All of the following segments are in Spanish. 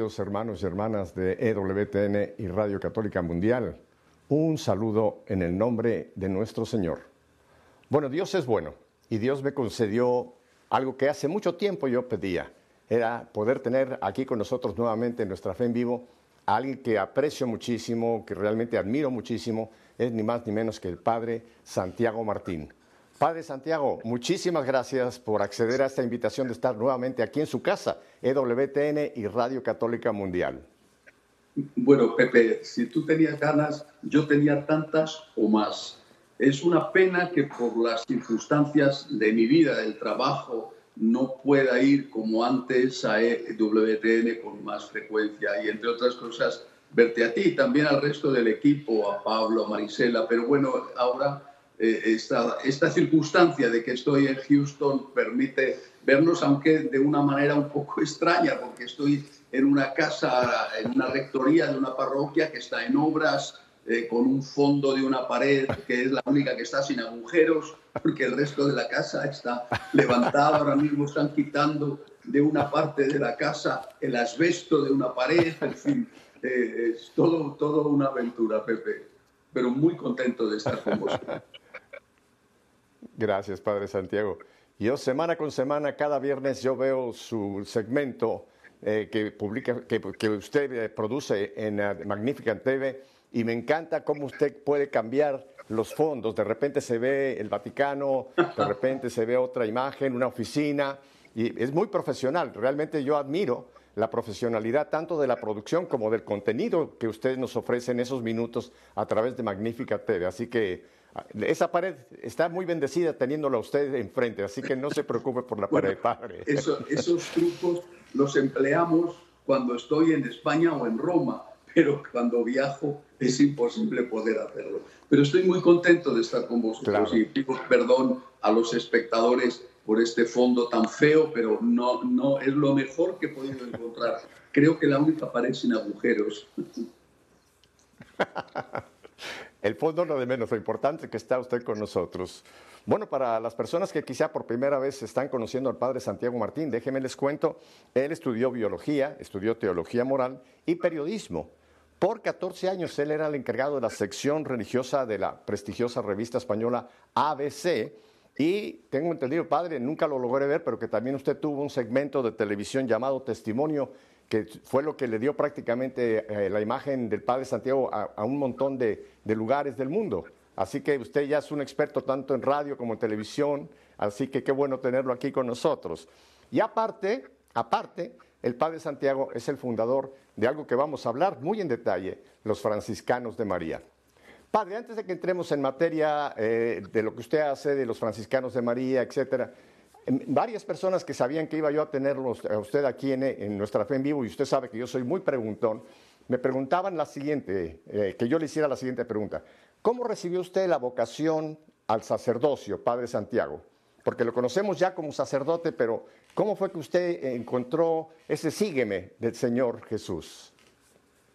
queridos hermanos y hermanas de EWTN y Radio Católica Mundial. Un saludo en el nombre de nuestro Señor. Bueno, Dios es bueno y Dios me concedió algo que hace mucho tiempo yo pedía. Era poder tener aquí con nosotros nuevamente en nuestra fe en vivo a alguien que aprecio muchísimo, que realmente admiro muchísimo, es ni más ni menos que el Padre Santiago Martín. Padre Santiago, muchísimas gracias por acceder a esta invitación de estar nuevamente aquí en su casa, EWTN y Radio Católica Mundial. Bueno, Pepe, si tú tenías ganas, yo tenía tantas o más. Es una pena que por las circunstancias de mi vida, del trabajo, no pueda ir como antes a EWTN con más frecuencia y, entre otras cosas, verte a ti, también al resto del equipo, a Pablo, a Marisela, pero bueno, ahora eh, esta, esta circunstancia de que estoy en Houston permite vernos, aunque de una manera un poco extraña, porque estoy en una casa, en una rectoría de una parroquia que está en obras, eh, con un fondo de una pared que es la única que está sin agujeros, porque el resto de la casa está levantada. Ahora mismo están quitando de una parte de la casa el asbesto de una pared. En fin, eh, es todo, todo una aventura, Pepe. Pero muy contento de estar con vosotros. Gracias, Padre Santiago. Yo semana con semana, cada viernes, yo veo su segmento eh, que publica, que, usted eh, produce en uh, Magnificent TV y me encanta cómo usted puede cambiar los fondos. De repente se ve el Vaticano, de repente se ve otra imagen, una oficina y es muy profesional. Realmente yo admiro la profesionalidad tanto de la producción como del contenido que usted nos ofrece en esos minutos a través de Magnificat TV. Así que esa pared está muy bendecida teniéndola usted enfrente, así que no se preocupe por la pared, padre. esos trucos los empleamos cuando estoy en España o en Roma, pero cuando viajo es imposible poder hacerlo. Pero estoy muy contento de estar con vosotros y pido perdón a los espectadores por este fondo tan feo, pero no, no es lo mejor que he podido encontrar. Creo que la única pared sin agujeros. El fondo no de menos, lo importante que está usted con nosotros. Bueno, para las personas que quizá por primera vez están conociendo al padre Santiago Martín, déjenme les cuento, él estudió biología, estudió teología moral y periodismo. Por 14 años él era el encargado de la sección religiosa de la prestigiosa revista española ABC. Y tengo entendido, padre, nunca lo logré ver, pero que también usted tuvo un segmento de televisión llamado Testimonio que fue lo que le dio prácticamente eh, la imagen del Padre Santiago a, un montón de, lugares del mundo. Así que usted ya es un experto tanto en radio como en televisión, así que qué bueno tenerlo aquí con nosotros. Y aparte, aparte, el Padre Santiago es el fundador de algo que vamos a hablar muy en detalle, los franciscanos de María. Padre, antes de que entremos en materia eh, de lo que usted hace, de los franciscanos de María, etcétera, varias personas que sabían que iba yo a tenerlos a usted aquí en, nuestra fe en vivo, y usted sabe que yo soy muy preguntón, me preguntaban la siguiente, eh, que yo le hiciera la siguiente pregunta. ¿Cómo recibió usted la vocación al sacerdocio, Padre Santiago? Porque lo conocemos ya como sacerdote, pero ¿cómo fue que usted encontró ese sígueme del Señor Jesús?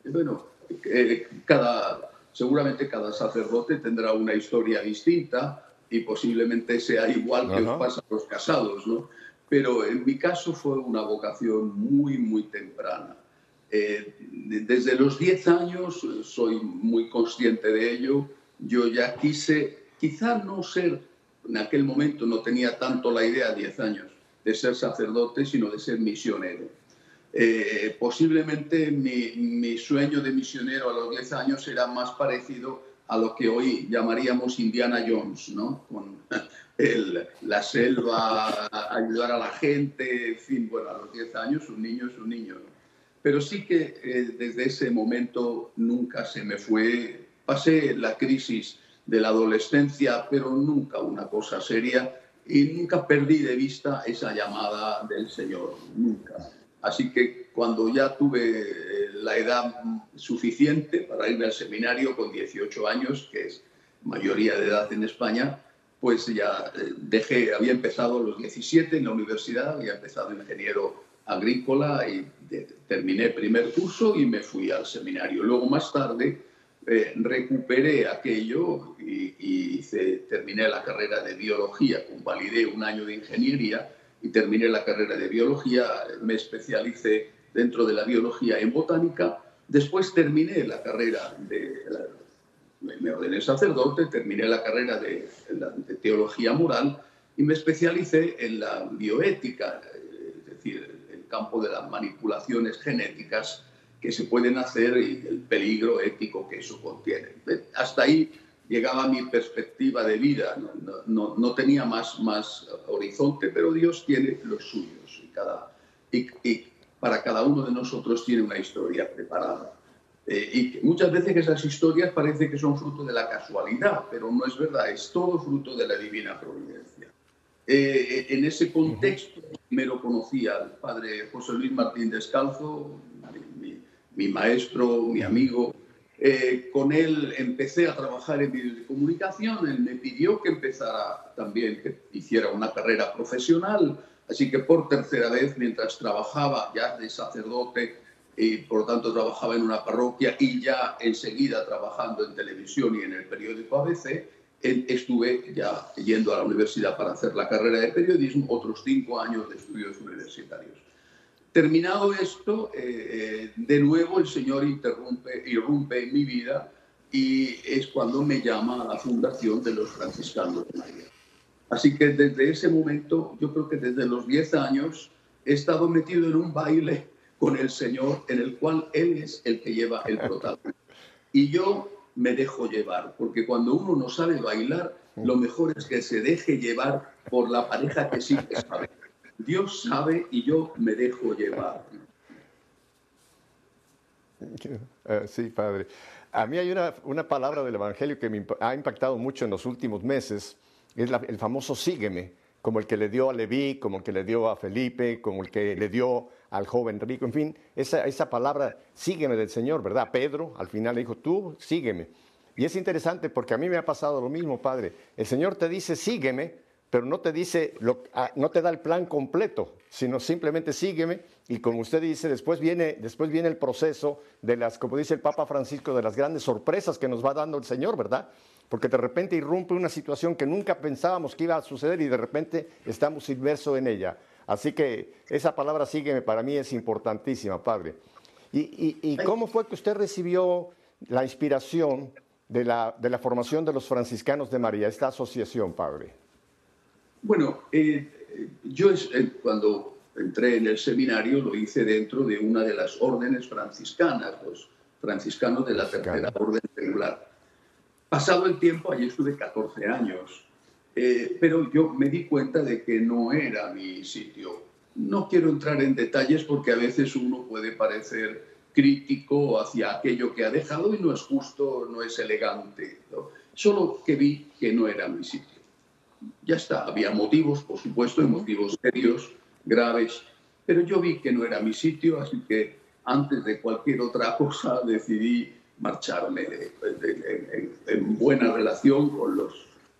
Bueno, eh, cada, seguramente cada sacerdote tendrá una historia distinta y posiblemente sea igual que os pasa a los casados, ¿no? Pero en mi caso fue una vocación muy, muy temprana. Eh, desde los 10 años soy muy consciente de ello. Yo ya quise, quizá no ser, en aquel momento no tenía tanto la idea, 10 años, de ser sacerdote, sino de ser misionero. Eh, posiblemente mi, mi, sueño de misionero a los 10 años era más parecido a lo que hoy llamaríamos Indiana Jones, ¿no? Con el, la selva, ayudar a la gente, en fin, bueno, a los 10 años un niño es un niño, Pero sí que eh, desde ese momento nunca se me fue, pasé la crisis de la adolescencia, pero nunca una cosa seria y nunca perdí de vista esa llamada del Señor, nunca. Así que cuando ya tuve eh, la edad suficiente para irme al seminario con 18 años, que es mayoría de edad en España, pues ya eh, dejé, había empezado los 17 en la universidad, había empezado ingeniero agrícola y terminé primer curso y me fui al seminario. Luego más tarde eh, recuperé aquello y, y terminé la carrera de biología, convalidé un año de ingeniería y terminé la carrera de biología, me especialicé dentro de la biología en botánica. Después terminé la carrera de, me ordené sacerdote, terminé la carrera de, de, teología moral y me especialicé en la bioética, es decir, el campo de las manipulaciones genéticas que se pueden hacer y el peligro ético que eso contiene. Hasta ahí llegaba mi perspectiva de vida, no, no, tenía más, más horizonte, pero Dios tiene los suyos y, cada, y, para cada uno de nosotros tiene una historia preparada. Eh, y muchas veces esas historias parece que son fruto de la casualidad, pero no es verdad, es todo fruto de la divina providencia. Eh, en ese contexto, primero conocí al padre José Luis Martín Descalzo, mi, mi maestro, mi amigo, eh, con él empecé a trabajar en medios de comunicación, él me pidió que empezara también, que hiciera una carrera profesional, así que por tercera vez, mientras trabajaba ya de sacerdote y por tanto trabajaba en una parroquia y ya enseguida trabajando en televisión y en el periódico ABC, estuve ya yendo a la universidad para hacer la carrera de periodismo, otros cinco años de estudios universitarios. Terminado esto, eh, eh, de nuevo el Señor interrumpe, irrumpe en mi vida y es cuando me llama a la fundación de los franciscanos de María. Así que desde ese momento, yo creo que desde los 10 años, he estado metido en un baile con el Señor en el cual Él es el que lleva el protagonismo. Y yo me dejo llevar, porque cuando uno no sabe bailar, lo mejor es que se deje llevar por la pareja que sí que sabe. Dios sabe y yo me dejo llevar. Eh, sí, padre. A mí hay una, una, palabra del Evangelio que me ha impactado mucho en los últimos meses, es el famoso sígueme, como el que le dio a Leví, como el que le dio a Felipe, como el que le dio al joven rico, en fin, esa, esa palabra sígueme del Señor, ¿verdad? Pedro al final le dijo, tú sígueme. Y es interesante porque a mí me ha pasado lo mismo, Padre. El Señor te dice, sígueme, pero no te dice, ah, no te da el plan completo, sino simplemente sígueme y como usted dice, después viene, después viene el proceso de las, como dice el Papa Francisco, de las grandes sorpresas que nos va dando el Señor, ¿verdad? Porque de repente irrumpe una situación que nunca pensábamos que iba a suceder y de repente estamos inmersos en ella. Así que esa palabra sígueme para mí es importantísima, Padre. ¿Y, y, cómo fue que usted recibió la inspiración de la, de la formación de los franciscanos de María, esta asociación, Padre? Bueno, eh, yo eh, cuando entré en el seminario lo hice dentro de una de las órdenes franciscanas, los franciscanos de la tercera orden regular. Pasado el tiempo, allí estuve 14 años, eh, pero yo me di cuenta de que no era mi sitio. No quiero entrar en detalles porque a veces uno puede parecer crítico hacia aquello que ha dejado y no es justo, no es elegante. Solo que vi que no era mi sitio ya está, había motivos, por supuesto, motivos serios, graves, pero yo vi que no era mi sitio, así que antes de cualquier otra cosa decidí marcharme en, buena relación con los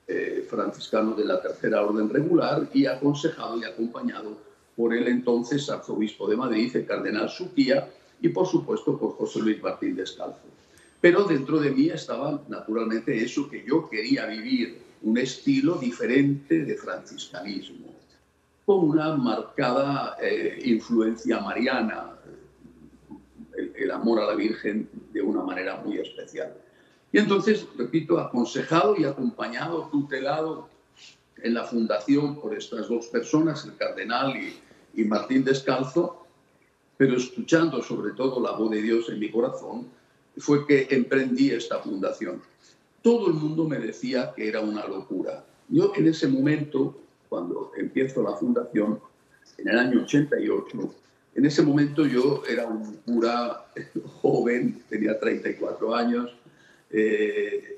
eh, franciscanos de la Tercera Orden Regular y aconsejado y acompañado por el entonces arzobispo de Madrid, el cardenal Suquía, y por supuesto por José Luis Martín Descalzo. Pero dentro de mí estaba naturalmente eso que yo quería vivir, un estilo diferente de franciscanismo, con una marcada eh, influencia mariana, el, amor a la Virgen de una manera muy especial. Y entonces, repito, aconsejado y acompañado, tutelado en la fundación por estas dos personas, el cardenal y, y Martín Descalzo, pero escuchando sobre todo la voz de Dios en mi corazón, fue que emprendí esta fundación todo el mundo me decía que era una locura. Yo en ese momento, cuando empiezo la fundación, en el año 88, en ese momento yo era un cura joven, tenía 34 años, eh,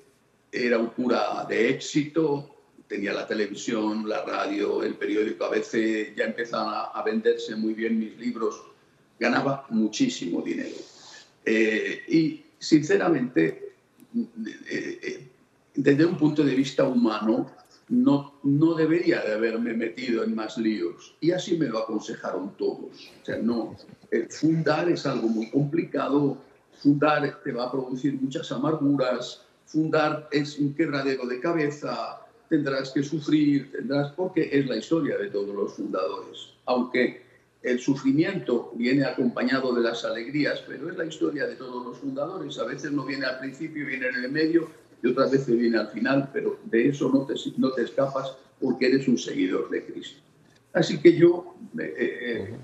era un cura de éxito, tenía la televisión, la radio, el periódico, a veces ya empezaban a, venderse muy bien mis libros, ganaba muchísimo dinero. Eh, y sinceramente desde un punto de vista humano, no, no debería de haberme metido en más líos. Y así me lo aconsejaron todos. O sea, no, eh, fundar es algo muy complicado, fundar te va a producir muchas amarguras, fundar es un quebradero de cabeza, tendrás que sufrir, tendrás, porque es la historia de todos los fundadores. Aunque el sufrimiento viene acompañado de las alegrías, pero es la historia de todos los fundadores. A veces no viene al principio, viene en el medio y otras veces viene al final, pero de eso no te, no te escapas porque eres un seguidor de Cristo. Así que yo, eh, eh,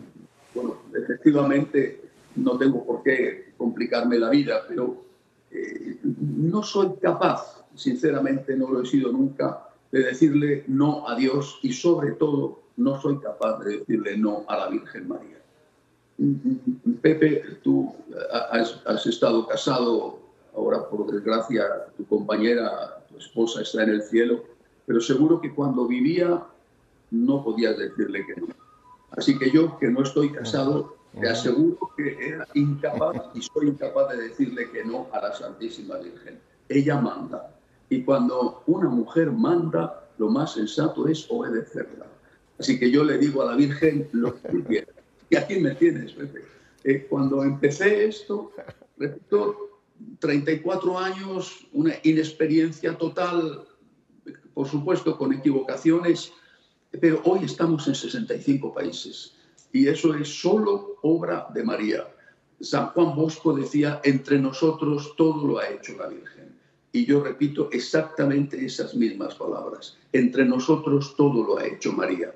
bueno, efectivamente no tengo por qué complicarme la vida, pero eh, no soy capaz, sinceramente no lo he sido nunca, de decirle no a Dios y sobre todo no soy capaz de decirle no a la Virgen María. Pepe, tú has, estado casado, ahora por desgracia tu compañera, tu esposa está en el cielo, pero seguro que cuando vivía no podías decirle que no. Así que yo, que no estoy casado, te aseguro que era incapaz y soy incapaz de decirle que no a la Santísima Virgen. Ella manda. Y cuando una mujer manda, lo más sensato es obedecerla. Así que yo le digo a la Virgen lo que tú quieras. Y aquí me tienes, Pepe. Eh, cuando empecé esto, repito, 34 años, una inexperiencia total, por supuesto con equivocaciones, pero hoy estamos en 65 países y eso es solo obra de María. San Juan Bosco decía, entre nosotros todo lo ha hecho la Virgen. Y yo repito exactamente esas mismas palabras. Entre nosotros todo lo ha hecho María.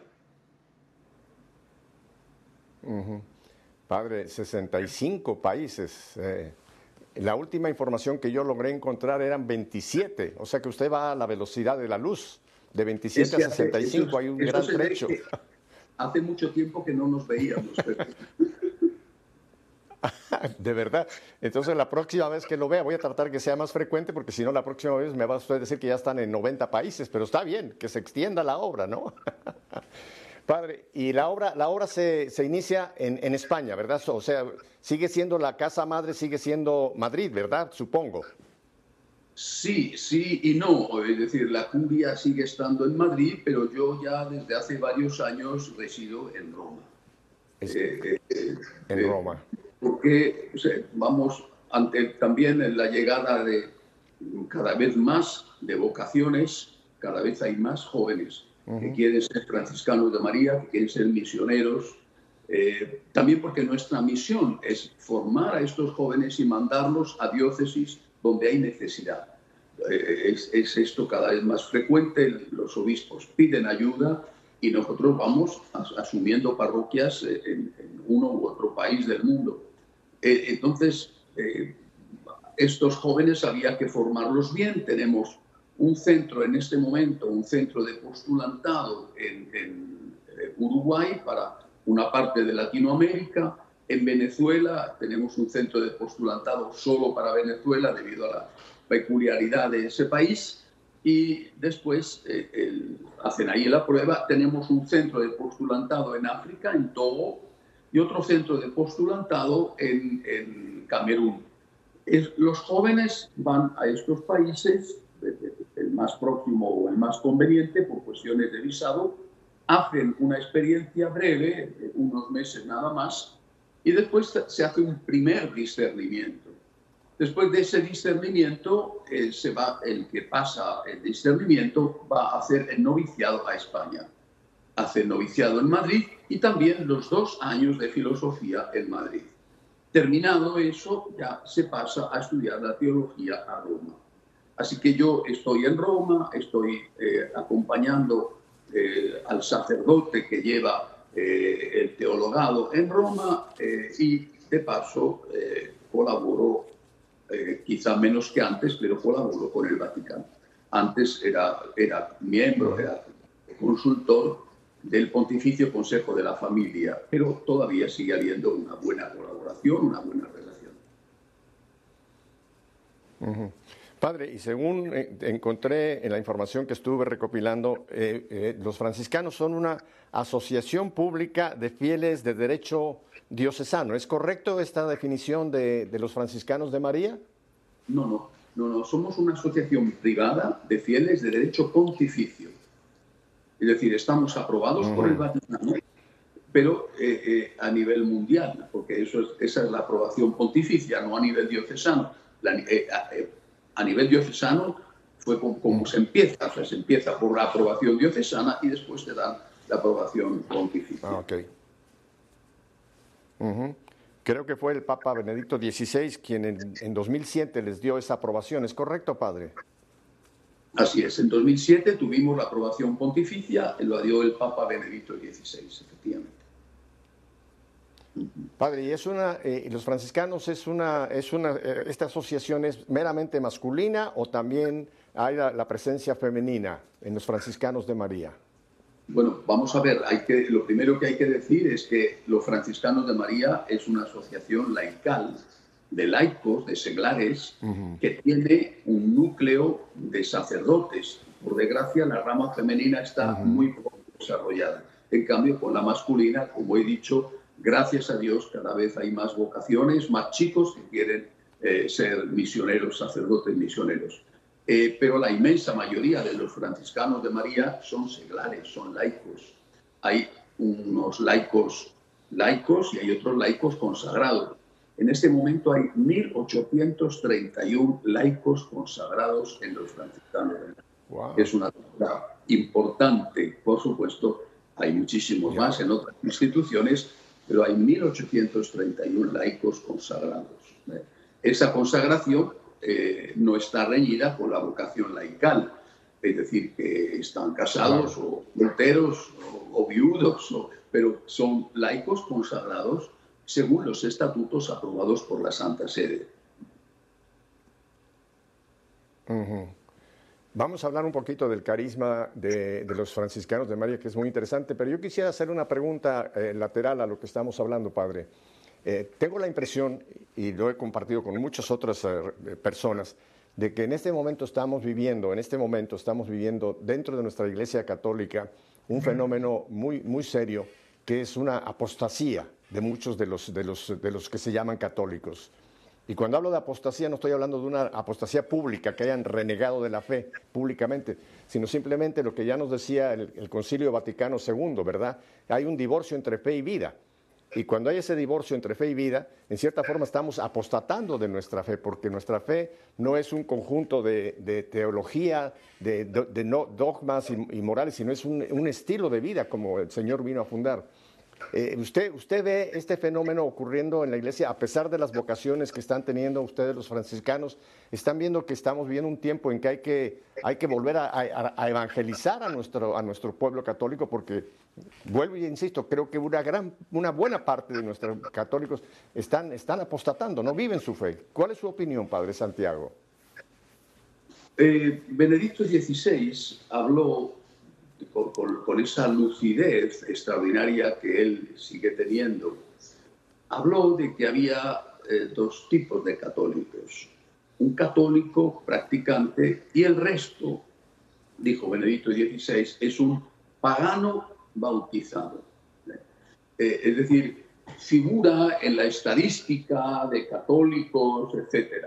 Padre, 65 países. Eh, la última información que yo logré encontrar eran 27, o sea que usted va a la velocidad de la luz. De 27 a 65 hay un gran trecho. Hace mucho tiempo que no nos veíamos. de verdad. Entonces, la próxima vez que lo vea, voy a tratar que sea más frecuente, porque si no, la próxima vez me va a usted decir que ya están en 90 países, pero está bien, que se extienda la obra, ¿no? Padre, y la obra, la obra se, se inicia en, en, España, ¿verdad? O sea, sigue siendo la casa madre, sigue siendo Madrid, ¿verdad? Supongo. Sí, sí y no. Es decir, la curia sigue estando en Madrid, pero yo ya desde hace varios años resido en Roma. Eh, eh, en Roma. Porque vamos ante también en la llegada de cada vez más de vocaciones, cada vez hay más jóvenes que quieren ser franciscanos de María, que quieren ser misioneros. Eh, también porque nuestra misión es formar a estos jóvenes y mandarlos a diócesis donde hay necesidad. Eh, es, esto cada vez más frecuente, los obispos piden ayuda y nosotros vamos asumiendo parroquias en, uno u otro país del mundo. Eh, entonces, eh, estos jóvenes había que formarlos bien. Tenemos un centro en este momento, un centro de postulantado en, en Uruguay para una parte de Latinoamérica, en Venezuela tenemos un centro de postulantado solo para Venezuela debido a la peculiaridad de ese país y después eh, hacen ahí la prueba. Tenemos un centro de postulantado en África, en Togo, y otro centro de postulantado en, Camerún. los jóvenes van a estos países, más próximo o el más conveniente por cuestiones de visado, hacen una experiencia breve, unos meses nada más, y después se hace un primer discernimiento. Después de ese discernimiento, eh, se va, el que pasa el discernimiento va a hacer el noviciado a España. Hace el noviciado en Madrid y también los dos años de filosofía en Madrid. Terminado eso, ya se pasa a estudiar la teología a Roma. Así que yo estoy en Roma, estoy eh, acompañando eh, al sacerdote que lleva eh, el teologado en Roma y de paso colaboro, quizá menos que antes, pero colaboro con el Vaticano. Antes era, era miembro, era consultor del Pontificio Consejo de la Familia, pero todavía sigue habiendo una buena colaboración, una buena relación. Padre, y según eh, encontré en la información que estuve recopilando, eh, eh, los franciscanos son una asociación pública de fieles de derecho diocesano. ¿Es correcto esta definición de, los franciscanos de María? No, no, no, no. Somos una asociación privada de fieles de derecho pontificio. Es decir, estamos aprobados por el Vaticano, pero a nivel mundial, porque eso es, esa es la aprobación pontificia, no a nivel diocesano. La, a nivel diocesano fue como, se empieza, o sea, se empieza por la aprobación diocesana y después te dan la aprobación pontificia. Ah, Creo que fue el Papa Benedicto XVI quien en, en 2007 les dio esa aprobación. ¿Es correcto, padre? Así es, en 2007 tuvimos la aprobación pontificia, lo dio el Papa Benedicto XVI, efectivamente. Padre, y es una, eh, los franciscanos es una, es una, eh, esta asociación es meramente masculina o también hay la, presencia femenina en los franciscanos de María. Bueno, vamos a ver, hay que, lo primero que hay que decir es que los franciscanos de María es una asociación laical de laicos, de seglares, que tiene un núcleo de sacerdotes. Por desgracia, la rama femenina está muy poco desarrollada. En cambio, con la masculina, como he dicho, gracias a Dios, cada vez hay más vocaciones, más chicos que quieren eh, ser misioneros, sacerdotes misioneros. Eh, pero la inmensa mayoría de los franciscanos de María son seglares, son laicos. Hay unos laicos laicos y hay otros laicos consagrados. En este momento hay 1.831 laicos consagrados en los franciscanos. Es una cifra importante, por supuesto. Hay muchísimos más en otras instituciones, pero hay 1.831 laicos consagrados. ¿eh? Esa consagración eh, no está reñida con la vocación laical, es decir, que están casados o solteros o, viudos, pero son laicos consagrados según los estatutos aprobados por la Santa Sede. Vamos a hablar un poquito del carisma de, los franciscanos de María, que es muy interesante, pero yo quisiera hacer una pregunta eh, lateral a lo que estamos hablando, padre. Eh, tengo la impresión, y lo he compartido con muchas otras eh, personas, de que en este momento estamos viviendo, en este momento estamos viviendo dentro de nuestra Iglesia Católica un fenómeno muy, muy serio, que es una apostasía de muchos de los, de los, de los que se llaman católicos. Y cuando hablo de apostasía no estoy hablando de una apostasía pública, que hayan renegado de la fe públicamente, sino simplemente lo que ya nos decía el, Concilio Vaticano II, ¿verdad? Hay un divorcio entre fe y vida. Y cuando hay ese divorcio entre fe y vida, en cierta forma estamos apostatando de nuestra fe, porque nuestra fe no es un conjunto de, teología, de, dogmas y, morales, sino es un estilo de vida como el Señor vino a fundar. Eh, usted, ¿Usted ve este fenómeno ocurriendo en la iglesia a pesar de las vocaciones que están teniendo ustedes los franciscanos? ¿Están viendo que estamos viviendo un tiempo en que hay que, hay que volver a, evangelizar a nuestro, a nuestro pueblo católico? Porque, vuelvo y insisto, creo que una, gran, una buena parte de nuestros católicos están, están apostatando, no viven su fe. ¿Cuál es su opinión, Padre Santiago? Eh, Benedicto XVI habló con, esa lucidez extraordinaria que él sigue teniendo, habló de que había eh, dos tipos de católicos. Un católico practicante y el resto, dijo Benedicto XVI, es un pagano bautizado. Eh, es decir, figura en la estadística de católicos, etc.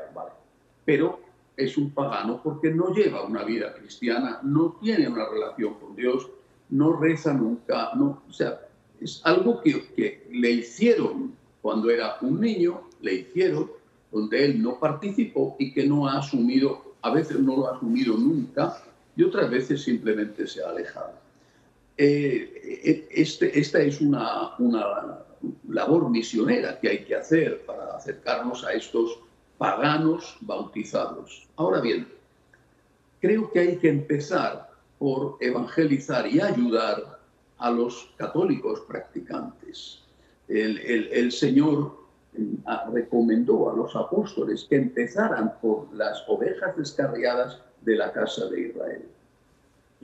Pero es un pagano porque no lleva una vida cristiana, no tiene una relación con Dios, no reza nunca, no, o sea, es algo que, que le hicieron cuando era un niño, le hicieron, donde él no participó y que no ha asumido, a veces no lo ha asumido nunca y otras veces simplemente se ha alejado. Eh, eh, este, esta es una, una labor misionera que hay que hacer para acercarnos a estos paganos bautizados. Ahora bien, creo que hay que empezar por evangelizar y ayudar a los católicos practicantes. El, Señor mm, recomendó a los apóstoles que empezaran por las ovejas descarriadas de la casa de Israel.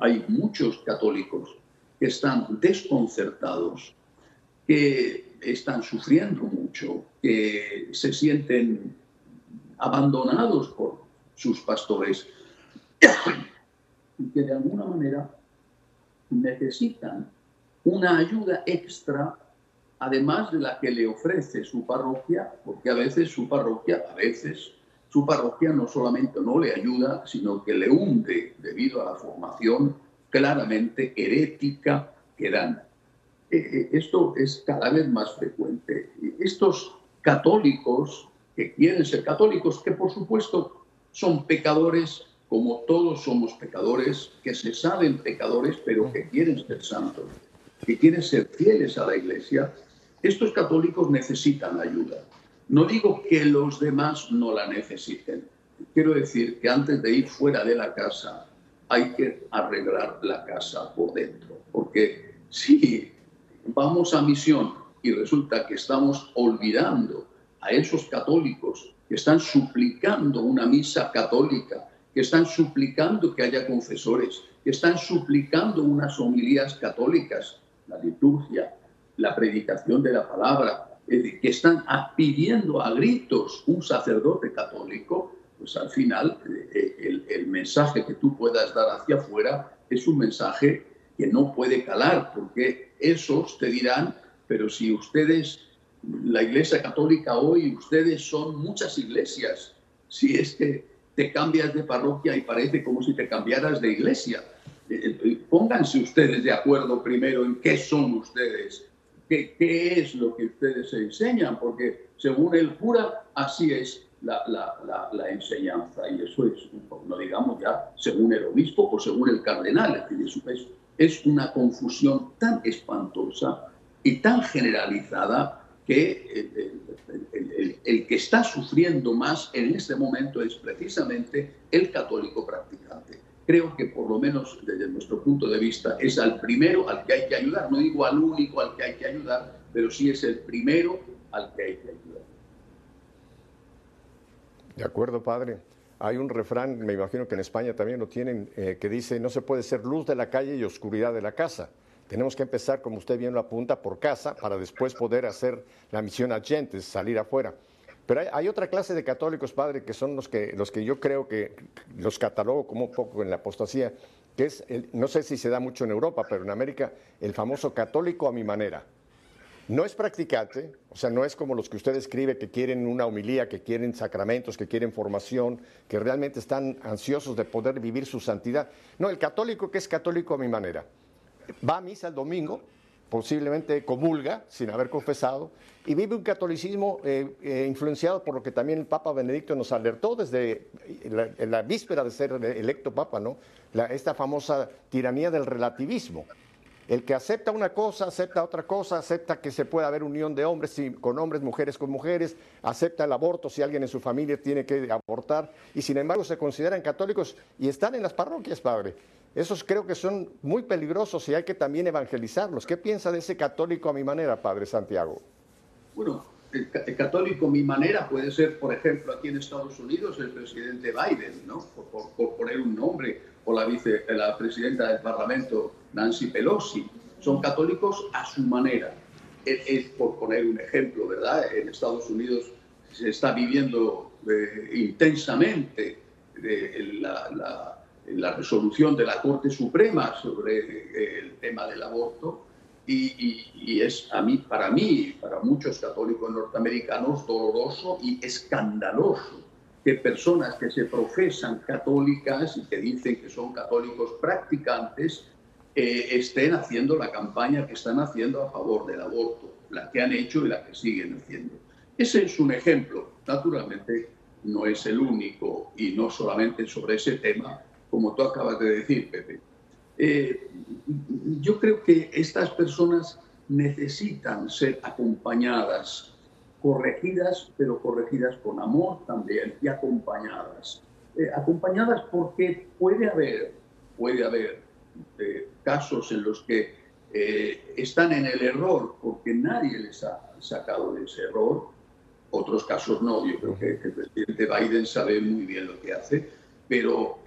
Hay muchos católicos que están desconcertados, que están sufriendo mucho, que se sienten abandonados por sus pastores que de alguna manera necesitan una ayuda extra además de la que le ofrece su parroquia, porque a veces su parroquia, a veces su parroquia no solamente no le ayuda, sino que le hunde debido a la formación claramente herética que dan. Eh, eh, esto es cada vez más frecuente. Estos católicos que quieren ser católicos, que por supuesto son pecadores, como todos somos pecadores, que se saben pecadores, pero que quieren ser santos, que quieren ser fieles a la iglesia. estos católicos necesitan ayuda. No digo que los demás no la necesiten. Quiero decir que antes de ir fuera de la casa hay que arreglar la casa por dentro. Porque si vamos a misión y resulta que estamos olvidando a esos católicos que están suplicando una misa católica, que están suplicando que haya confesores, que están suplicando unas homilías católicas, la liturgia, la predicación de la palabra, que están pidiendo a gritos un sacerdote católico, pues al final eh, el, el, mensaje que tú puedas dar hacia afuera es un mensaje que no puede calar, porque esos te dirán, pero si ustedes, la Iglesia Católica hoy, ustedes son muchas iglesias, si es que te cambias de parroquia y parece como si te cambiaras de iglesia. Eh, eh, pónganse ustedes de acuerdo primero en qué son ustedes, qué, qué es lo que ustedes enseñan, porque según el cura, así es la, la, la, enseñanza. Y eso es, no digamos ya, según el obispo o según el cardenal. Es, una confusión tan espantosa y tan generalizada que el, el, que está sufriendo más en este momento es precisamente el católico practicante. Creo que por lo menos desde nuestro punto de vista es al primero al que hay que ayudar. No digo al único al que hay que ayudar, pero sí es el primero al que hay que ayudar. De acuerdo, padre. Hay un refrán, me imagino que en España también lo tienen, eh, que dice, no se puede ser luz de la calle y oscuridad de la casa. Tenemos que empezar, como usted bien lo apunta, por casa para después poder hacer la misión a gentes, salir afuera. Pero hay, otra clase de católicos, padre, que son los que, los que yo creo que los catalogo como un poco en la apostasía, que es, no sé si se da mucho en Europa, pero en América, el famoso católico a mi manera. No es practicante, o sea, no es como los que usted escribe que quieren una homilía, que quieren sacramentos, que quieren formación, que realmente están ansiosos de poder vivir su santidad. No, el católico que es católico a mi manera. Va a misa el domingo, posiblemente comulga sin haber confesado y vive un catolicismo eh, eh, influenciado por lo que también el Papa Benedicto nos alertó desde la, la víspera de ser electo Papa, ¿no? esta famosa tiranía del relativismo. El que acepta una cosa, acepta otra cosa, acepta que se pueda haber unión de hombres con hombres, mujeres con mujeres, acepta el aborto si alguien en su familia tiene que abortar, y sin embargo se consideran católicos y están en las parroquias, padre. Esos creo que son muy peligrosos y hay que también evangelizarlos. ¿Qué piensa de ese católico a mi manera, padre Santiago? Bueno, el, católico a mi manera puede ser, por ejemplo, aquí en Estados Unidos, el presidente Biden, ¿no? por, poner un nombre, o la, vice, la presidenta del Parlamento, Nancy Pelosi. Son católicos a su manera. Es, por poner un ejemplo, ¿verdad? En Estados Unidos se está viviendo eh, intensamente eh, la, la, resolución de la Corte Suprema sobre eh, el tema del aborto y, y, es a mí, para mí, para muchos católicos norteamericanos, doloroso y escandaloso que personas que se profesan católicas y que dicen que son católicos practicantes eh, estén haciendo la campaña que están haciendo a favor del aborto, la que han hecho y la que siguen haciendo. Ese es un ejemplo. Naturalmente, no es el único y no solamente sobre ese tema, como tú acabas de decir, Pepe. Eh, yo creo que estas personas necesitan ser acompañadas, corregidas, pero corregidas con amor también y acompañadas. Eh, acompañadas porque puede haber, puede haber eh, casos en los que están en el error porque nadie les ha sacado de ese error, otros casos no. Yo creo que, que el presidente Biden sabe muy bien lo que hace, pero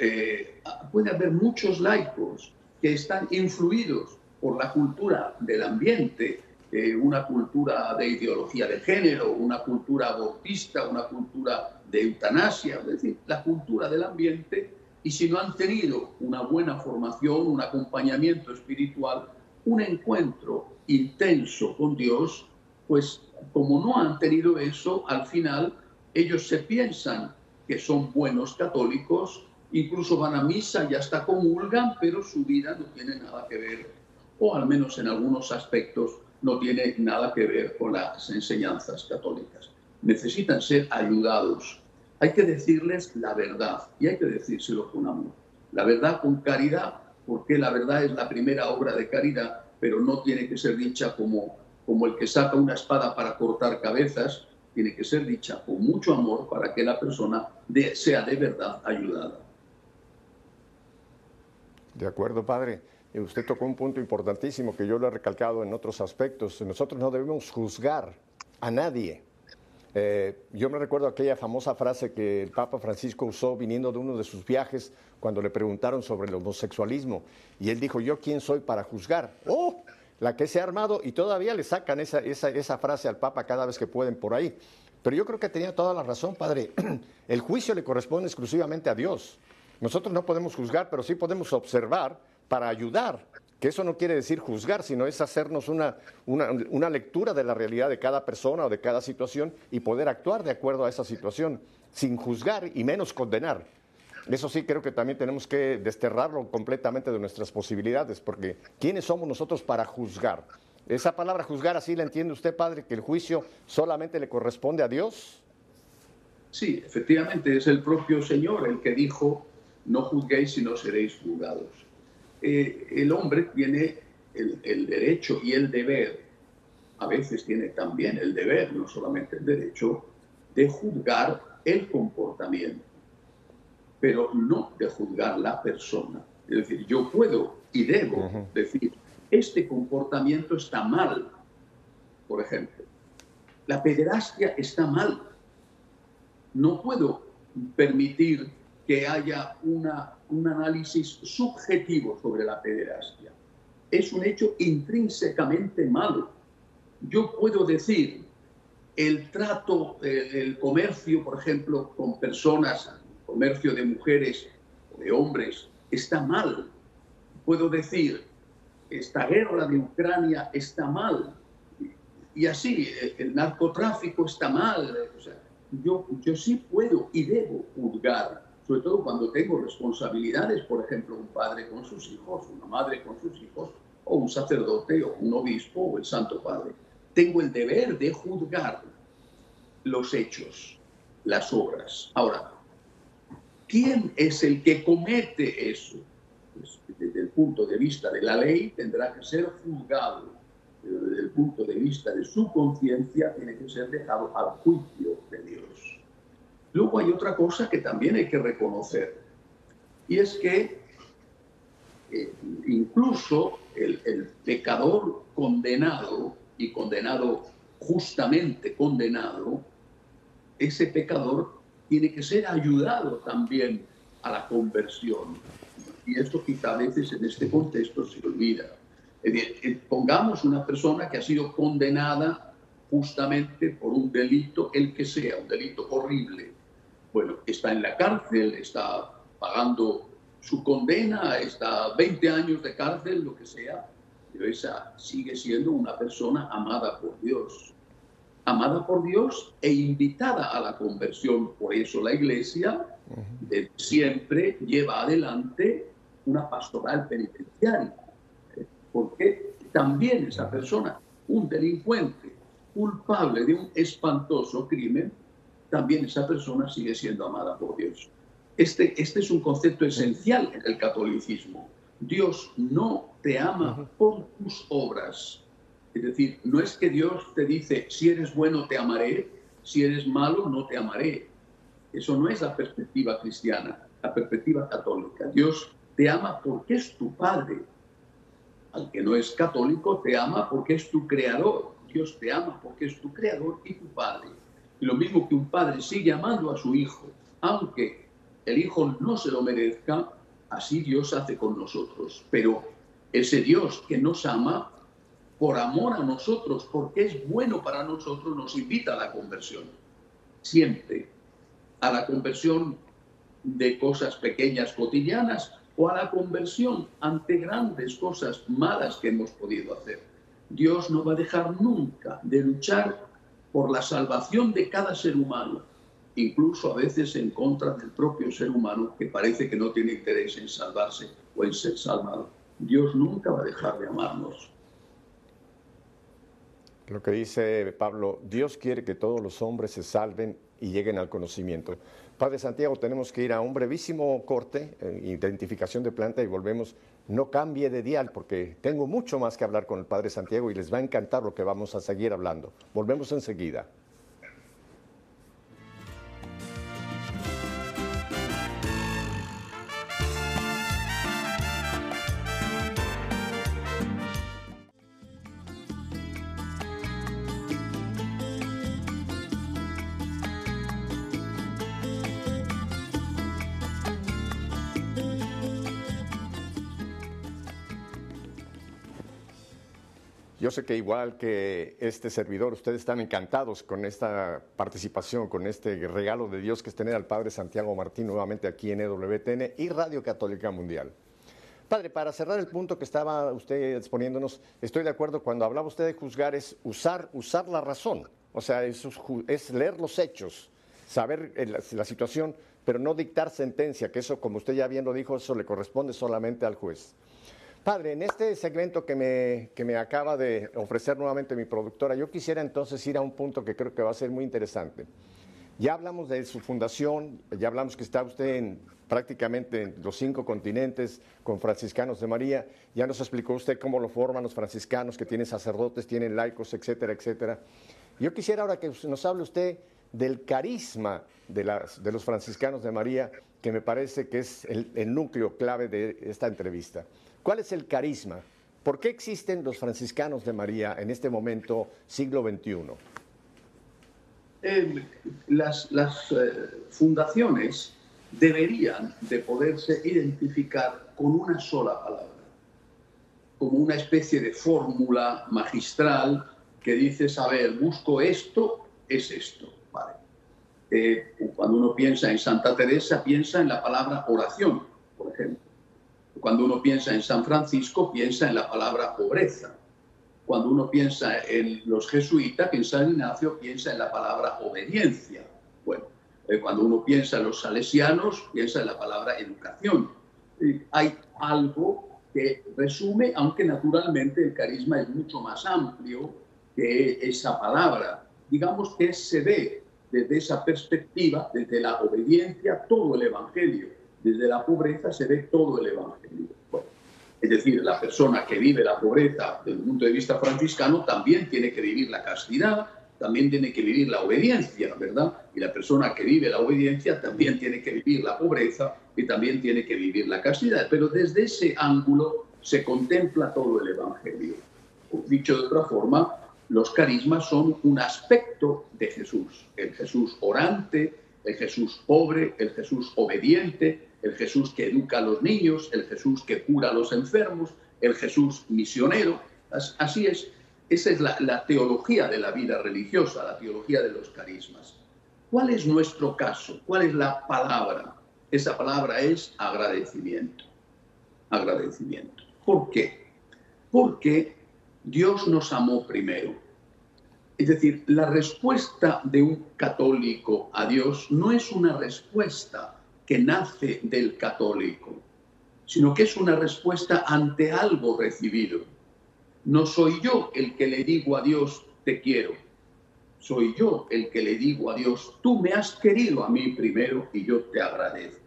puede haber muchos laicos que están influidos por la cultura del ambiente, eh, una cultura de ideología de género, una cultura abortista, una cultura de eutanasia, es decir, la cultura del ambiente, y si no han tenido una buena formación, un acompañamiento espiritual, un encuentro intenso con Dios, pues como no han tenido eso, al final ellos se piensan que son buenos católicos incluso van a misa y hasta comulgan, pero su vida no tiene nada que ver, o al menos en algunos aspectos, no tiene nada que ver con las enseñanzas católicas. Necesitan ser ayudados. Hay que decirles la verdad y hay que decírselo con amor. La verdad con caridad, porque la verdad es la primera obra de caridad, pero no tiene que ser dicha como, como el que saca una espada para cortar cabezas, tiene que ser dicha con mucho amor para que la persona sea de verdad ayudada. De acuerdo, padre. Usted tocó un punto importantísimo que yo lo he recalcado en otros aspectos. Nosotros no debemos juzgar a nadie. Eh, yo me recuerdo aquella famosa frase que el Papa Francisco usó viniendo de uno de sus viajes cuando le preguntaron sobre el homosexualismo. Y él dijo, ¿yo quién soy para juzgar? ¡Oh! La que se ha armado y todavía le sacan esa, esa, esa frase al Papa cada vez que pueden por ahí. Pero yo creo que tenía toda la razón, Padre. El juicio le corresponde exclusivamente a Dios. Nosotros no podemos juzgar, pero sí podemos observar para ayudar. Que eso no quiere decir juzgar, sino es hacernos una, una, lectura de la realidad de cada persona o de cada situación y poder actuar de acuerdo a esa situación, sin juzgar y menos condenar. Eso sí creo que también tenemos que desterrarlo completamente de nuestras posibilidades, porque ¿quiénes somos nosotros para juzgar? Esa palabra juzgar así la entiende usted, Padre, que el juicio solamente le corresponde a Dios. Sí, efectivamente, es el propio Señor el que dijo, no juzguéis si no seréis juzgados. Eh, el hombre tiene el, derecho y el deber, a veces tiene también el deber, no solamente el derecho, de juzgar el comportamiento, pero no de juzgar la persona. Es decir, yo puedo y debo decir, este comportamiento está mal, por ejemplo. La pederastia está mal. No puedo permitir que haya una, un análisis subjetivo sobre la pederastia. Es un hecho intrínsecamente malo. Yo puedo decir, el trato, el comercio, por ejemplo, con personas, comercio de mujeres o de hombres, está mal. Puedo decir, esta guerra de Ucrania está mal. Y así, el narcotráfico está mal. yo, yo sí puedo y debo juzgar sobre todo cuando tengo responsabilidades, por ejemplo, un padre con sus hijos, una madre con sus hijos, o un sacerdote, o un obispo, o el Santo Padre. Tengo el deber de juzgar los hechos, las obras. Ahora, ¿quién es el que comete eso? Pues, desde el punto de vista de la ley tendrá que ser juzgado, pero desde el punto de vista de su conciencia tiene que ser dejado al juicio de Dios. Luego hay otra cosa que también hay que reconocer, y es que eh, incluso el, el, pecador condenado, y condenado justamente condenado, ese pecador tiene que ser ayudado también a la conversión. Y esto quizá a veces en este contexto se olvida. Pongamos una persona que ha sido condenada justamente por un delito, el que sea, un delito horrible, bueno, está en la cárcel, está pagando su condena, está 20 años de cárcel, lo que sea, pero esa sigue siendo una persona amada por Dios. Amada por Dios e invitada a la conversión. Por eso la iglesia siempre lleva adelante una pastoral penitenciaria. Porque también esa persona, un delincuente culpable de un espantoso crimen, también esa persona sigue siendo amada por Dios. Este, este es un concepto esencial en el catolicismo. Dios no te ama por tus obras. Es decir, no es que Dios te dice, si eres bueno te amaré, si eres malo no te amaré. Eso no es la perspectiva cristiana, la perspectiva católica. Dios te ama porque es tu Padre. Al que no es católico te ama porque es tu creador. Dios te ama porque es tu creador y tu Padre. Y lo mismo que un padre sigue amando a su hijo, aunque el hijo no se lo merezca, así Dios hace con nosotros. Pero ese Dios que nos ama, por amor a nosotros, porque es bueno para nosotros, nos invita a la conversión. Siempre. A la conversión de cosas pequeñas cotidianas o a la conversión ante grandes cosas malas que hemos podido hacer. Dios no va a dejar nunca de luchar por la salvación de cada ser humano, incluso a veces en contra del propio ser humano que parece que no tiene interés en salvarse o en ser salvado. Dios nunca va a dejar de amarnos. Lo que dice Pablo, Dios quiere que todos los hombres se salven y lleguen al conocimiento. Padre Santiago, tenemos que ir a un brevísimo corte, eh, identificación de planta y volvemos. No cambie de dial porque tengo mucho más que hablar con el Padre Santiago y les va a encantar lo que vamos a seguir hablando. Volvemos enseguida. Yo sé que igual que este servidor, ustedes están encantados con esta participación, con este regalo de Dios que es tener al Padre Santiago Martín nuevamente aquí en EWTN y Radio Católica Mundial. Padre, para cerrar el punto que estaba usted exponiéndonos, estoy de acuerdo cuando hablaba usted de juzgar es usar, usar la razón, o sea, es, leer los hechos, saber la, la situación, pero no dictar sentencia, que eso, como usted ya bien lo dijo, eso le corresponde solamente al juez. Padre, en este segmento que me, que me acaba de ofrecer nuevamente mi productora, yo quisiera entonces ir a un punto que creo que va a ser muy interesante. Ya hablamos de su fundación, ya hablamos que está usted en, prácticamente en los cinco continentes con franciscanos de María, ya nos explicó usted cómo lo forman los franciscanos, que tienen sacerdotes, tienen laicos, etcétera, etcétera. Yo quisiera ahora que nos hable usted del carisma de, las, de los franciscanos de María, que me parece que es el, el núcleo clave de esta entrevista. ¿Cuál es el carisma? ¿Por qué existen los franciscanos de María en este momento, siglo XXI? Eh, las, las eh, fundaciones deberían de poderse identificar con una sola palabra, como una especie de fórmula magistral que dice, saber, busco esto, es esto. Vale. Eh, cuando uno piensa en Santa Teresa, piensa en la palabra oración. Cuando uno piensa en San Francisco, piensa en la palabra pobreza. Cuando uno piensa en los jesuitas, en San Ignacio, piensa en la palabra obediencia. Bueno, eh, cuando uno piensa en los salesianos, piensa en la palabra educación. hay algo que resume, aunque naturalmente el carisma es mucho más amplio que esa palabra. Digamos que se ve desde esa perspectiva, desde la obediencia, todo el Evangelio desde la pobreza se ve todo el Evangelio. es decir, la persona que vive la pobreza desde el punto de vista franciscano también tiene que vivir la castidad, también tiene que vivir la obediencia, ¿verdad? Y la persona que vive la obediencia también tiene que vivir la pobreza y también tiene que vivir la castidad. Pero desde ese ángulo se contempla todo el Evangelio. Dicho de otra forma, los carismas son un aspecto de Jesús. El Jesús orante, el Jesús pobre, el Jesús obediente, el Jesús que educa a los niños, el Jesús que cura a los enfermos, el Jesús misionero. Así es, esa es la, teología de la vida religiosa, la teología de los carismas. ¿Cuál es nuestro caso? ¿Cuál es la palabra? Esa palabra es agradecimiento. Agradecimiento. ¿Por qué? Porque Dios nos amó primero. Es decir, la respuesta de un católico a Dios no es una respuesta que nace del católico, sino que es una respuesta ante algo recibido. No soy yo el que le digo a Dios, te quiero. Soy yo el que le digo a Dios, tú me has querido a mí primero y yo te agradezco.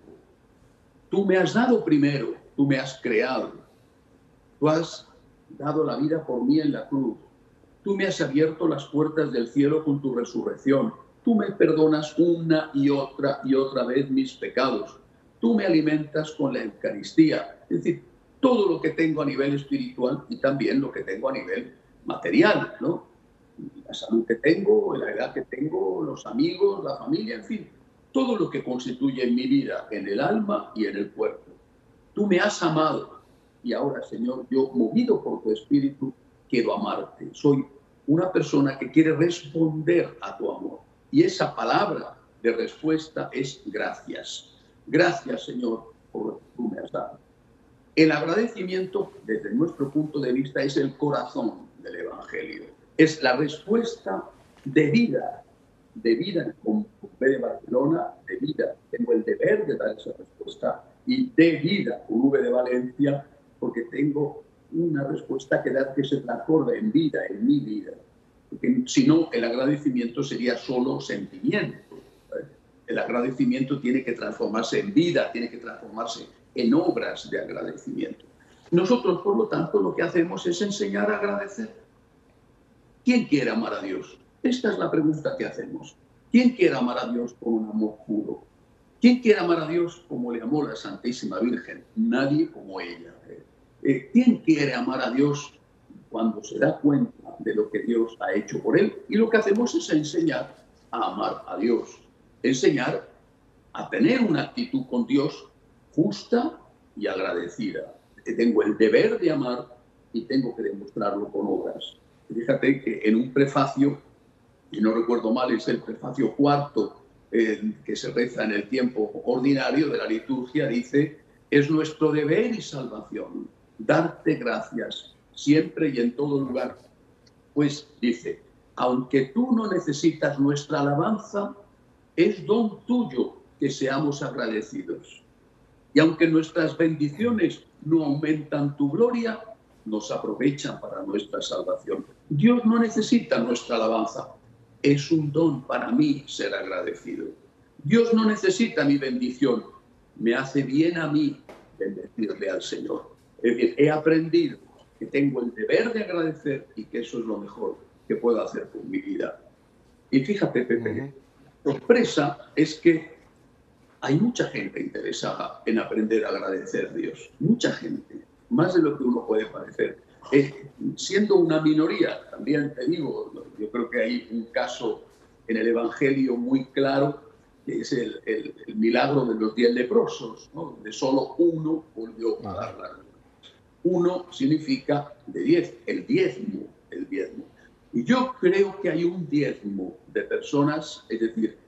Tú me has dado primero, tú me has creado. Tú has dado la vida por mí en la cruz. Tú me has abierto las puertas del cielo con tu resurrección. Tú me perdonas una y otra y otra vez mis pecados. Tú me alimentas con la Eucaristía. Es decir, todo lo que tengo a nivel espiritual y también lo que tengo a nivel material, ¿no? La salud que tengo, la edad que tengo, los amigos, la familia, en fin, todo lo que constituye mi vida en el alma y en el cuerpo. Tú me has amado y ahora, Señor, yo, movido por tu espíritu, quiero amarte. Soy una persona que quiere responder a tu amor. Y esa palabra de respuesta es gracias. Gracias, Señor, por lo que me has dado. El agradecimiento, desde nuestro punto de vista, es el corazón del Evangelio. Es la respuesta de vida, de vida como V de Barcelona, de vida. Tengo el deber de dar esa respuesta y de vida con V de Valencia, porque tengo una respuesta que dar que se transforme en vida, en mi vida si no, el agradecimiento sería solo sentimiento. el agradecimiento tiene que transformarse en vida, tiene que transformarse en obras de agradecimiento. Nosotros, por lo tanto, lo que hacemos es enseñar a agradecer. ¿Quién quiere amar a Dios? Esta es la pregunta que hacemos. ¿Quién quiere amar a Dios con un amor puro? ¿Quién quiere amar a Dios como le amó la Santísima Virgen? Nadie como ella. Eh, ¿Quién quiere amar a Dios cuando se da cuenta de lo que Dios ha hecho por él? Y lo que hacemos es enseñar a amar a Dios, enseñar a tener una actitud con Dios justa y agradecida. Tengo el deber de amar y tengo que demostrarlo con obras. Fíjate que en un prefacio, y no recuerdo mal, es el prefacio cuarto eh, que se reza en el tiempo ordinario de la liturgia, dice, es nuestro deber y salvación darte gracias siempre y en todo lugar. Pues dice, aunque tú no necesitas nuestra alabanza, es don tuyo que seamos agradecidos. Y aunque nuestras bendiciones no aumentan tu gloria, nos aprovechan para nuestra salvación. Dios no necesita nuestra alabanza. Es un don para mí ser agradecido. Dios no necesita mi bendición. Me hace bien a mí bendecirle al Señor. Es decir, he aprendido que tengo el deber de agradecer y que eso es lo mejor que puedo hacer con mi vida. Y fíjate, Pepe, la sorpresa es que hay mucha gente interesada en aprender a agradecer a Dios. Mucha gente, más de lo que uno puede parecer. Eh, siendo una minoría, también te digo, yo creo que hay un caso en el Evangelio muy claro, que es el, milagro de los diez leprosos, ¿no? donde solo uno volvió a dar la uno significa de diez, el diezmo, el diezmo. Y yo creo que hay un diezmo de personas, es decir,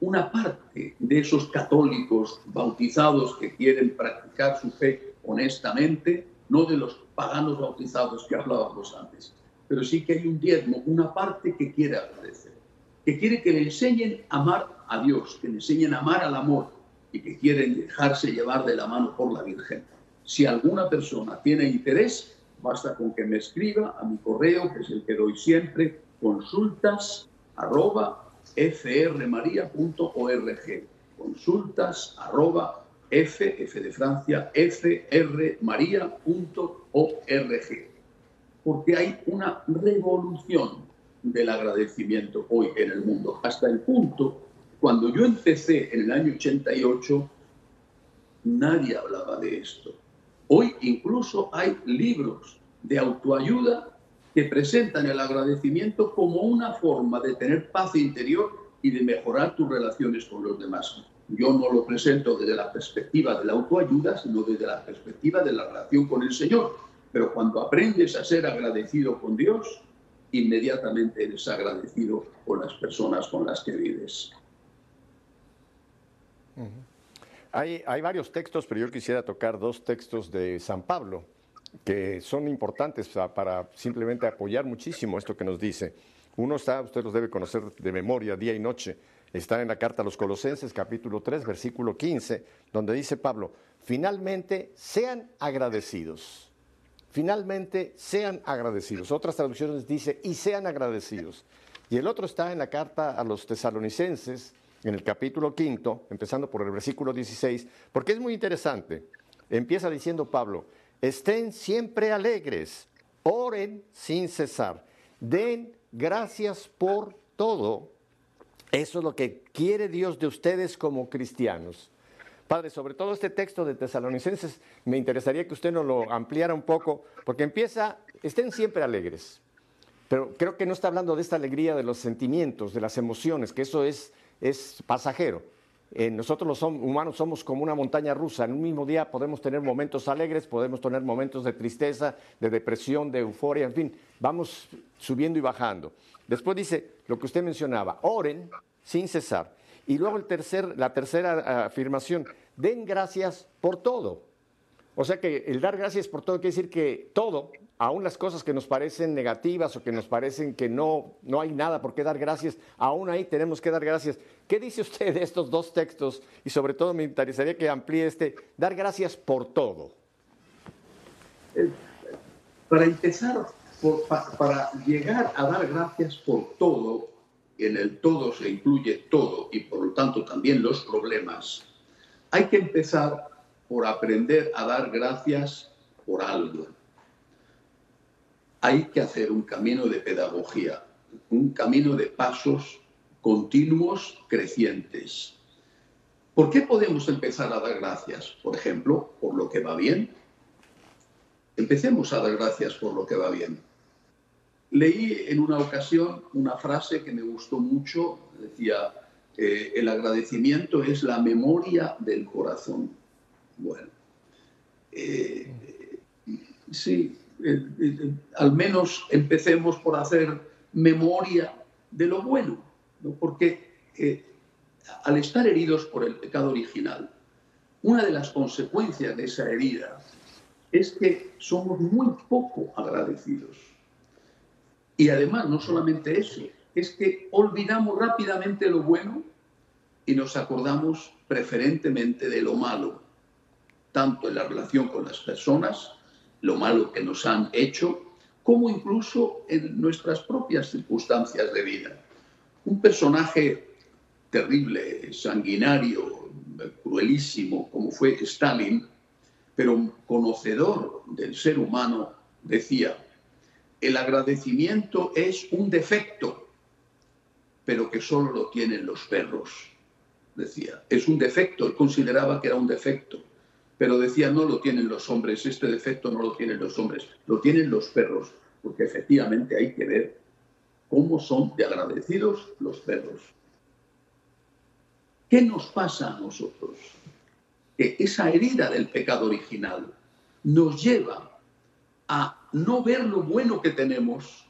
una parte de esos católicos bautizados que quieren practicar su fe honestamente, no de los paganos bautizados que hablábamos antes, pero sí que hay un diezmo, una parte que quiere agradecer, que quiere que le enseñen a amar a Dios, que le enseñen a amar al amor y que quieren dejarse llevar de la mano por la Virgen. Si alguna persona tiene interés, basta con que me escriba a mi correo, que es el que doy siempre, consultas arroba frmaria.org. Consultas arroba f, f de Francia, frmaria.org. Porque hay una revolución del agradecimiento hoy en el mundo, hasta el punto, cuando yo empecé en el año 88, nadie hablaba de esto. Hoy incluso hay libros de autoayuda que presentan el agradecimiento como una forma de tener paz interior y de mejorar tus relaciones con los demás. Yo no lo presento desde la perspectiva de la autoayuda, sino desde la perspectiva de la relación con el Señor. Pero cuando aprendes a ser agradecido con Dios, inmediatamente eres agradecido con las personas con las que vives. Hay, varios textos, pero yo quisiera tocar dos textos de San Pablo que son importantes para simplemente apoyar muchísimo esto que nos dice. Uno está, usted los debe conocer de memoria, día y noche, está en la carta a los Colosenses, capítulo 3, versículo 15, donde dice Pablo, finalmente sean agradecidos. Finalmente sean agradecidos. Otras traducciones dice, y sean agradecidos. Y el otro está en la carta a los tesalonicenses, en el capítulo quinto, empezando por el versículo 16, porque es muy interesante. Empieza diciendo Pablo, estén siempre alegres, oren sin cesar, den gracias por todo. Eso es lo que quiere Dios de ustedes como cristianos. Padre, sobre todo este texto de Tesalonicenses, me interesaría que usted nos lo ampliara un poco, porque empieza, estén siempre alegres. Pero creo que no está hablando de esta alegría de los sentimientos, de las emociones, que eso es es pasajero. Eh, nosotros los humanos somos como una montaña rusa. En un mismo día podemos tener momentos alegres, podemos tener momentos de tristeza, de depresión, de euforia, en fin, vamos subiendo y bajando. Después dice lo que usted mencionaba, oren sin cesar. Y luego el tercer, la tercera afirmación, den gracias por todo. O sea que el dar gracias por todo quiere decir que todo, aún las cosas que nos parecen negativas o que nos parecen que no, no hay nada por qué dar gracias, aún ahí tenemos que dar gracias. ¿Qué dice usted de estos dos textos? Y sobre todo me interesaría que amplíe este, dar gracias por todo. Eh, para empezar, para llegar a dar gracias por todo, en el todo se incluye todo y por lo tanto también los problemas, hay que empezar por aprender a dar gracias por algo. Hay que hacer un camino de pedagogía, un camino de pasos continuos crecientes. ¿Por qué podemos empezar a dar gracias? Por ejemplo, por lo que va bien. Empecemos a dar gracias por lo que va bien. Leí en una ocasión una frase que me gustó mucho, decía, eh, el agradecimiento es la memoria del corazón. Bueno, eh, sí, eh, al menos empecemos por hacer memoria de lo bueno, porque al estar heridos por el pecado original, una de las consecuencias de esa herida es que somos muy poco agradecidos. Y además, no solamente eso, es que olvidamos rápidamente lo bueno y nos acordamos preferentemente de lo malo, tanto en la relación con las personas, lo malo que nos han hecho, como incluso en nuestras propias circunstancias de vida. Un personaje terrible, sanguinario, cruelísimo, como fue Stalin, pero conocedor del ser humano, decía, el agradecimiento es un defecto, pero que solo lo tienen los perros, decía. Es un defecto, él consideraba que era un defecto, pero decía, no lo tienen los hombres, este defecto no lo tienen los hombres, lo tienen los perros, porque efectivamente hay que ver cómo son de agradecidos los perros. ¿Qué nos pasa a nosotros? Que esa herida del pecado original nos lleva a no ver lo bueno que tenemos,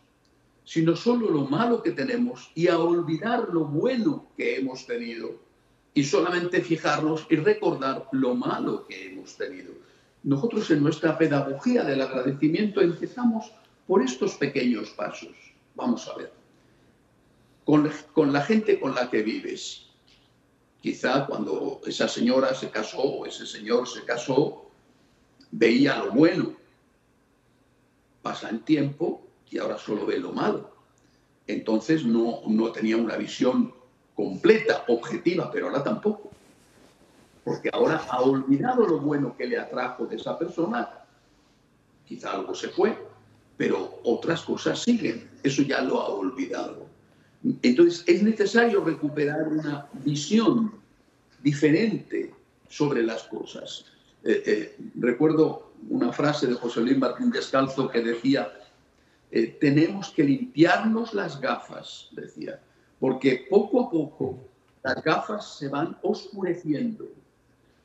sino solo lo malo que tenemos y a olvidar lo bueno que hemos tenido y solamente fijarnos y recordar lo malo que hemos tenido. Nosotros en nuestra pedagogía del agradecimiento empezamos por estos pequeños pasos. Vamos a ver. Con, con la gente con la que vives, Quizá cuando esa señora se casó o ese señor se casó, veía lo bueno. Pasa el tiempo y ahora solo ve lo malo. Entonces no, no tenía una visión completa, objetiva, pero ahora tampoco. Porque ahora ha olvidado lo bueno que le atrajo de esa persona. Quizá algo se fue, pero otras cosas siguen. Eso ya lo ha olvidado. Entonces es necesario recuperar una visión diferente sobre las cosas. Eh, eh, recuerdo una frase de José Luis Martín Descalzo que decía, eh, tenemos que limpiarnos las gafas, decía, porque poco a poco las gafas se van oscureciendo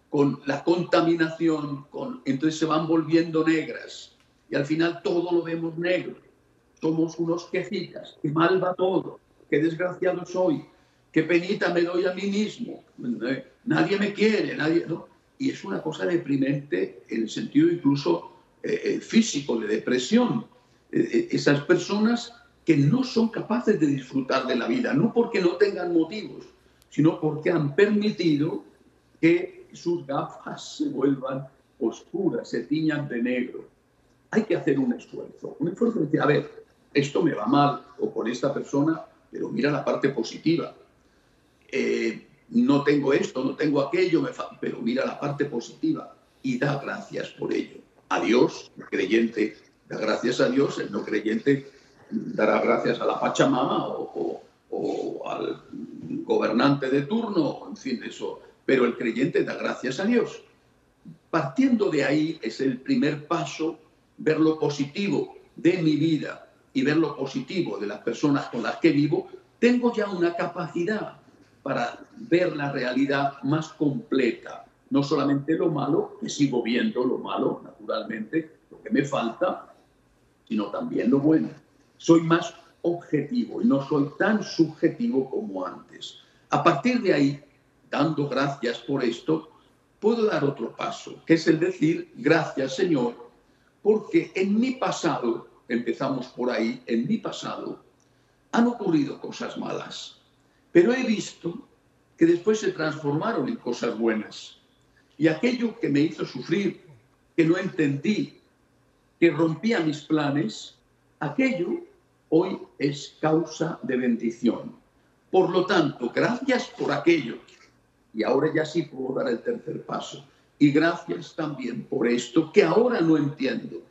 con la contaminación, con, entonces se van volviendo negras y al final todo lo vemos negro. Somos unos quejitas, que mal va todo, qué desgraciado soy, qué penita me doy a mí mismo, nadie me quiere, nadie... Y es una cosa deprimente en el sentido incluso eh, eh, físico, de depresión. Eh, esas personas que no son capaces de disfrutar de la vida, no porque no tengan motivos, sino porque han permitido que sus gafas se vuelvan oscuras, se tiñan de negro. Hay que hacer un esfuerzo, un esfuerzo de decir, a ver, esto me va mal, o con esta persona pero mira la parte positiva. Eh, no tengo esto, no tengo aquello, pero mira la parte positiva y da gracias por ello. A Dios, el creyente da gracias a Dios, el no creyente dará gracias a la Pachamama o, o al gobernante de turno, en fin, eso. Pero el creyente da gracias a Dios. Partiendo de ahí es el primer paso, ver lo positivo de mi vida, y ver lo positivo de las personas con las que vivo, tengo ya una capacidad para ver la realidad más completa. No solamente lo malo, que sigo viendo lo malo, naturalmente, lo que me falta, sino también lo bueno. Soy más objetivo y no soy tan subjetivo como antes. A partir de ahí, dando gracias por esto, puedo dar otro paso, que es el decir, gracias Señor, porque en mi pasado empezamos por ahí, en mi pasado, han ocurrido cosas malas, pero he visto que después se transformaron en cosas buenas. Y aquello que me hizo sufrir, que no entendí, que rompía mis planes, aquello hoy es causa de bendición. Por lo tanto, gracias por aquello. Y ahora ya sí puedo dar el tercer paso. Y gracias también por esto que ahora no entiendo,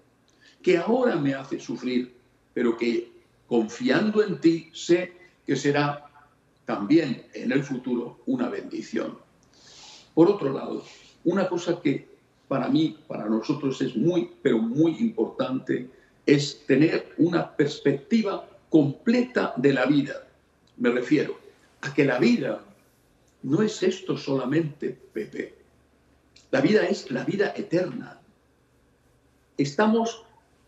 que ahora me hace sufrir, pero que confiando en ti sé que será también en el futuro una bendición. Por otro lado, una cosa que para mí, para nosotros es muy, pero muy importante, es tener una perspectiva completa de la vida. Me refiero a que la vida no es esto solamente, Pepe. La vida es la vida eterna. Estamos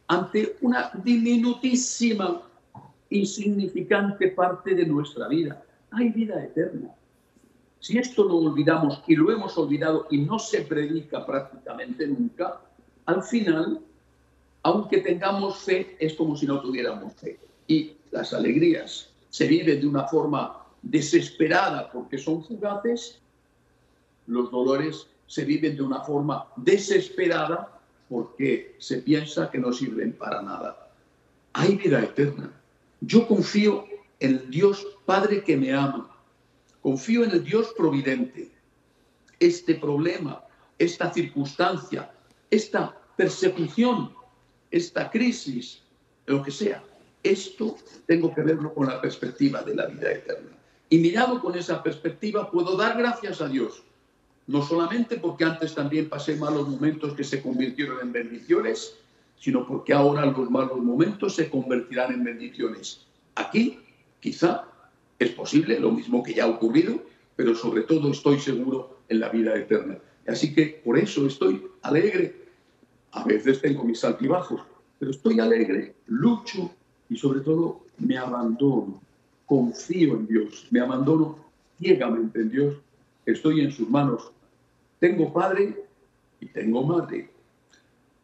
ante una diminutísima, insignificante parte de nuestra vida. Hay vida eterna. Si esto lo olvidamos y lo hemos olvidado y no se predica prácticamente nunca, al final, aunque tengamos fe, es como si no tuviéramos fe. Y las alegrías se viven de una forma desesperada porque son fugaces, los dolores se viven de una forma desesperada porque se piensa que no sirven para nada. Hay vida eterna. Yo confío en el Dios Padre que me ama. Confío en el Dios providente. Este problema, esta circunstancia, esta persecución, esta crisis, lo que sea, esto tengo que verlo con la perspectiva de la vida eterna. Y mirado con esa perspectiva, puedo dar gracias a Dios, no solamente porque antes también pasé malos momentos que se convirtieron en bendiciones, sino porque ahora los malos momentos se convertirán en bendiciones. Aquí, quizá, es posible, lo mismo que ya ha ocurrido, pero sobre todo estoy seguro en la vida eterna. Así que por eso estoy alegre. A veces tengo mis altibajos, pero estoy alegre, lucho y sobre todo me abandono confío en Dios, me abandono ciegamente en Dios, estoy en sus manos. Tengo padre y tengo madre.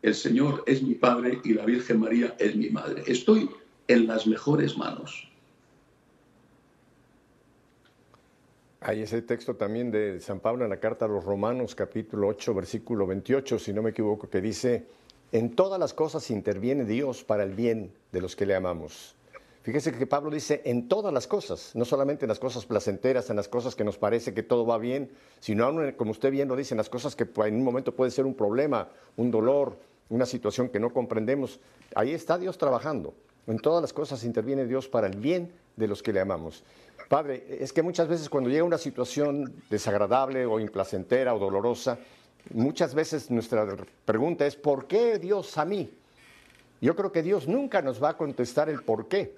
El Señor es mi padre y la Virgen María es mi madre. Estoy en las mejores manos. Hay ese texto también de San Pablo en la carta a los Romanos, capítulo 8, versículo 28, si no me equivoco, que dice, en todas las cosas interviene Dios para el bien de los que le amamos Fíjese que Pablo dice en todas las cosas, no solamente en las cosas placenteras, en las cosas que nos parece que todo va bien, sino aún, como usted bien lo dice, en las cosas que en un momento puede ser un problema, un dolor, una situación que no comprendemos. Ahí está Dios trabajando. En todas las cosas interviene Dios para el bien de los que le amamos. Padre, es que muchas veces cuando llega una situación desagradable o implacentera o dolorosa, muchas veces nuestra pregunta es, ¿por qué Dios a mí? Yo creo que Dios nunca nos va a contestar el por qué.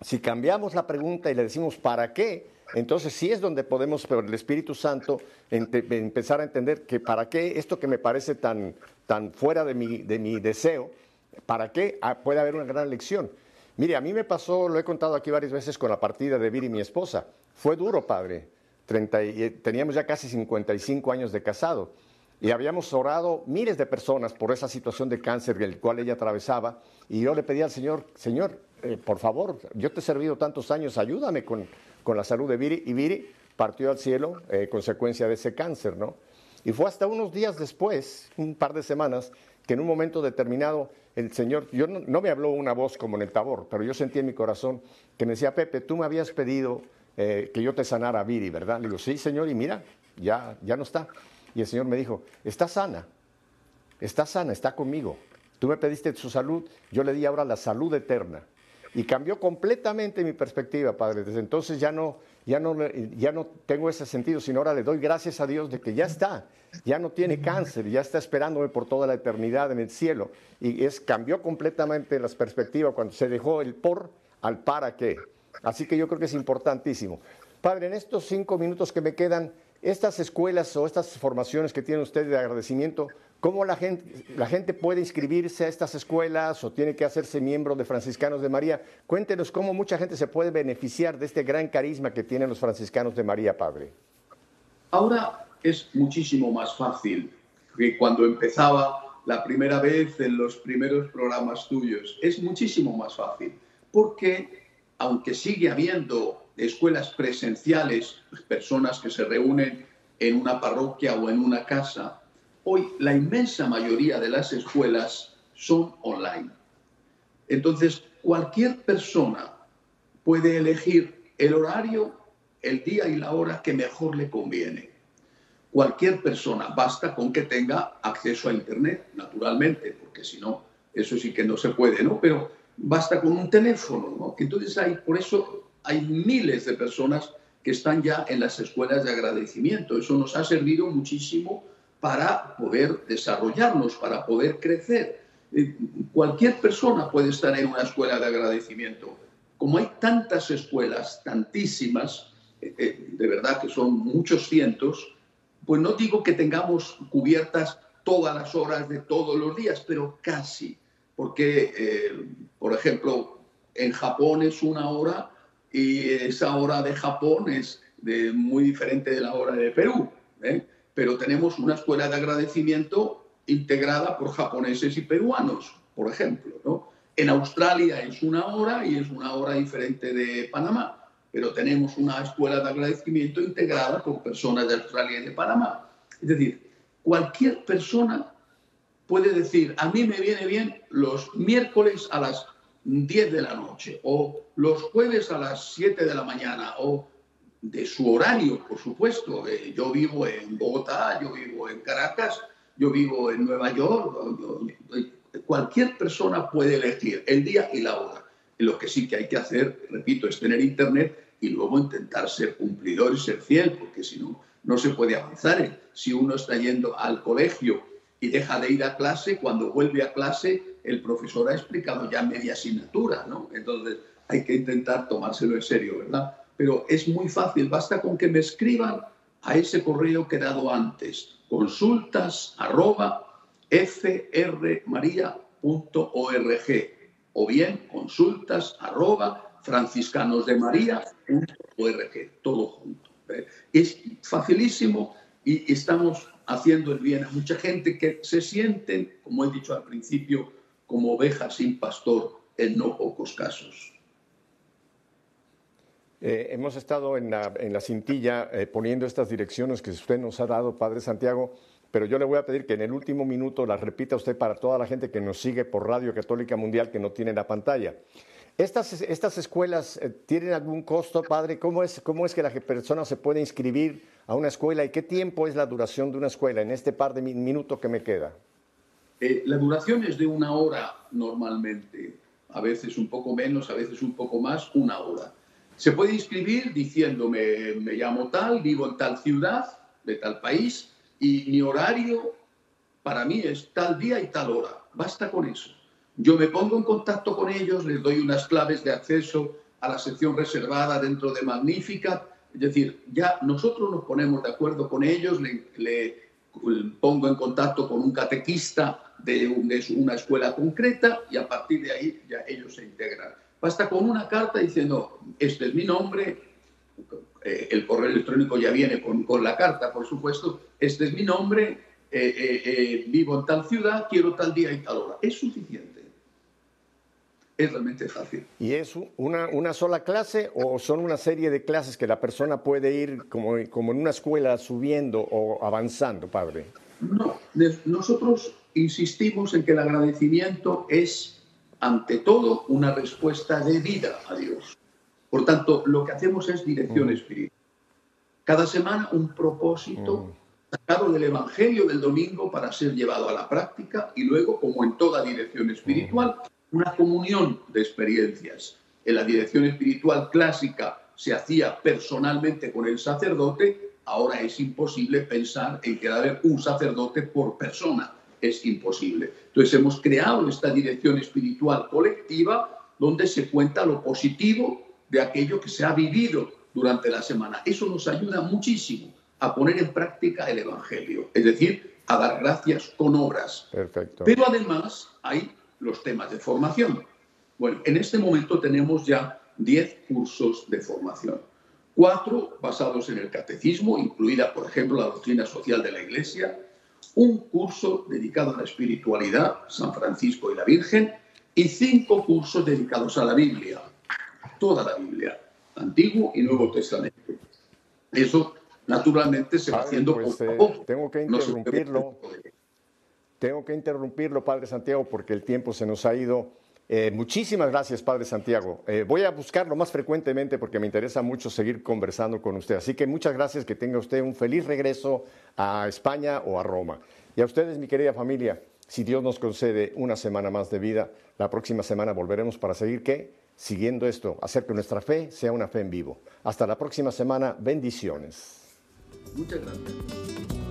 Si cambiamos la pregunta y le decimos ¿para qué? Entonces sí es donde podemos, por el Espíritu Santo, empezar a entender que para qué esto que me parece tan, tan fuera de mi, de mi deseo, ¿para qué ah, puede haber una gran lección? Mire, a mí me pasó, lo he contado aquí varias veces con la partida de Viri, mi esposa. Fue duro, padre. Eh, teníamos ya casi 55 años de casado y habíamos orado miles de personas por esa situación de cáncer el cual ella atravesaba y yo le pedí al Señor, Señor, eh, por favor, yo te he servido tantos años, ayúdame con, la salud de Viri. Y Viri partió al cielo eh, consecuencia de ese cáncer, ¿no? Y fue hasta unos días después, un par de semanas, que en un momento determinado el Señor, yo no, me habló una voz como en el tabor, pero yo sentí en mi corazón que me decía, Pepe, tú me habías pedido eh, que yo te sanara a Viri, ¿verdad? Le digo, sí, Señor, y mira, ya, ya no está. Y el Señor me dijo, está sana, está sana, está conmigo. Tú me pediste su salud, yo le di ahora la salud eterna. Y cambió completamente mi perspectiva, Padre. Desde entonces ya no, ya no, ya no tengo ese sentido, sino ahora le doy gracias a Dios de que ya está, ya no tiene cáncer, ya está esperándome por toda la eternidad en el cielo. Y es, cambió completamente las perspectivas cuando se dejó el por al para qué. Así que yo creo que es importantísimo. Padre, en estos cinco minutos que me quedan, estas escuelas o estas formaciones que tienen ustedes de agradecimiento, ¿cómo la gente, la gente puede inscribirse a estas escuelas o tiene que hacerse miembro de Franciscanos de María? Cuéntenos cómo mucha gente se puede beneficiar de este gran carisma que tienen los Franciscanos de María, Padre. Ahora es muchísimo más fácil que cuando empezaba la primera vez en los primeros programas tuyos. Es muchísimo más fácil porque aunque sigue habiendo escuelas presenciales, personas que se reúnen en una parroquia o en una casa, hoy la inmensa mayoría de las escuelas son online. Entonces, cualquier persona puede elegir el horario el día y la hora que mejor le conviene. Cualquier persona, basta con que tenga acceso a Internet, naturalmente, porque si no, eso sí que no se puede, ¿no? Pero basta con un teléfono, ¿no? Entonces hay, por eso hay miles de personas que están ya en las escuelas de agradecimiento. Eso nos ha servido muchísimo para poder desarrollarnos, para poder crecer. Eh, cualquier persona puede estar en una escuela de agradecimiento. Como hay tantas escuelas, tantísimas, eh, eh, de verdad que son muchos cientos, pues no digo que tengamos cubiertas todas las horas de todos los días, pero casi. Porque, por ejemplo, en Japón es una hora y esa hora de Japón es muy diferente de la hora de Perú. ¿eh? Pero tenemos una escuela de agradecimiento integrada por japoneses y peruanos, por ejemplo. En Australia es una hora y es una hora diferente de Panamá, pero tenemos una escuela de agradecimiento integrada por personas de Australia y de Panamá. Es decir, cualquier persona puede decir, a mí me viene bien los miércoles a las 10 de la noche o los jueves a las 7 de la mañana o de su horario, por supuesto. Eh, yo vivo en Bogotá, yo vivo en Caracas, yo vivo en Nueva York. cualquier persona puede elegir el día y la hora. lo que sí que hay que hacer, repito, es tener internet y luego intentar ser cumplidor y ser fiel, porque si no, no se puede avanzar. Si uno está yendo al colegio y deja de ir a clase, cuando vuelve a clase el profesor ha explicado ya media asignatura, ¿no? Entonces hay que intentar tomárselo en serio, ¿verdad? Pero es muy fácil, basta con que me escriban a ese correo que he dado antes, consultas arroba frmaria.org o bien consultas arroba franciscanosdemaria.org, todo junto. ¿eh? Es facilísimo y estamos haciendo el bien a mucha gente que se sienten, como he dicho al principio, como ovejas sin pastor en no pocos casos. Eh, hemos estado en la, cintilla eh, poniendo estas direcciones que usted nos ha dado, Padre Santiago, pero yo le voy a pedir que en el último minuto las repita usted para toda la gente que nos sigue por Radio Católica Mundial que no tiene la pantalla. ¿Estas, estas escuelas eh, tienen algún costo, padre? ¿Cómo es, ¿Cómo es que la persona se puede inscribir a una escuela y qué tiempo es la duración de una escuela en este par de minutos que me queda? La duración es de una hora normalmente, a veces un poco menos, a veces un poco más, una hora. Se puede inscribir diciéndome, me llamo tal, vivo en tal ciudad, de tal país, y mi horario para mí es tal día y tal hora. Basta con eso. Yo me pongo en contacto con ellos, les doy unas claves de acceso a la sección reservada dentro de Magnífica. Es decir, ya nosotros nos ponemos de acuerdo con ellos, le, le pongo en contacto con un catequista de, una escuela concreta y a partir de ahí ya ellos se integran. Basta con una carta diciendo, este es mi nombre, eh, el correo electrónico ya viene con, con, la carta, por supuesto, este es mi nombre, eh, eh, vivo en tal ciudad, quiero tal día y tal hora. Es suficiente. Es realmente fácil. ¿Y es una, una sola clase o son una serie de clases que la persona puede ir como, como en una escuela subiendo o avanzando, padre? No, nosotros insistimos en que el agradecimiento es, ante todo, una respuesta de vida a Dios. Por tanto, lo que hacemos es dirección mm. espiritual. Cada semana un propósito mm. sacado del Evangelio del domingo para ser llevado a la práctica y luego, como en toda dirección espiritual, mm. una comunión de experiencias. En la dirección espiritual clásica se hacía personalmente con el sacerdote, ahora es imposible pensar en que debe haber un sacerdote por persona es imposible. Entonces hemos creado esta dirección espiritual colectiva donde se cuenta lo positivo de aquello que se ha vivido durante la semana. Eso nos ayuda muchísimo a poner en práctica el Evangelio, es decir, a dar gracias con obras. Perfecto. Pero además hay los temas de formación. Bueno, en este momento tenemos ya 10 cursos de formación. Cuatro basados en el catecismo, incluida, por ejemplo, la doctrina social de la Iglesia, un curso dedicado a la espiritualidad, San Francisco y la Virgen, y cinco cursos dedicados a la Biblia, toda la Biblia, Antiguo y Nuevo Testamento. Eso, naturalmente, se va haciendo pues, eh, Tengo que interrumpirlo. tengo que interrumpirlo, Padre Santiago, porque el tiempo se nos ha ido. Eh, muchísimas gracias, Padre Santiago. Eh, voy a buscarlo más frecuentemente porque me interesa mucho seguir conversando con usted. Así que muchas gracias, que tenga usted un feliz regreso a España o a Roma. Y a ustedes, mi querida familia, si Dios nos concede una semana más de vida, la próxima semana volveremos para seguir qué? Siguiendo esto, hacer que nuestra fe sea una fe en vivo. Hasta la próxima semana, bendiciones. Muchas gracias.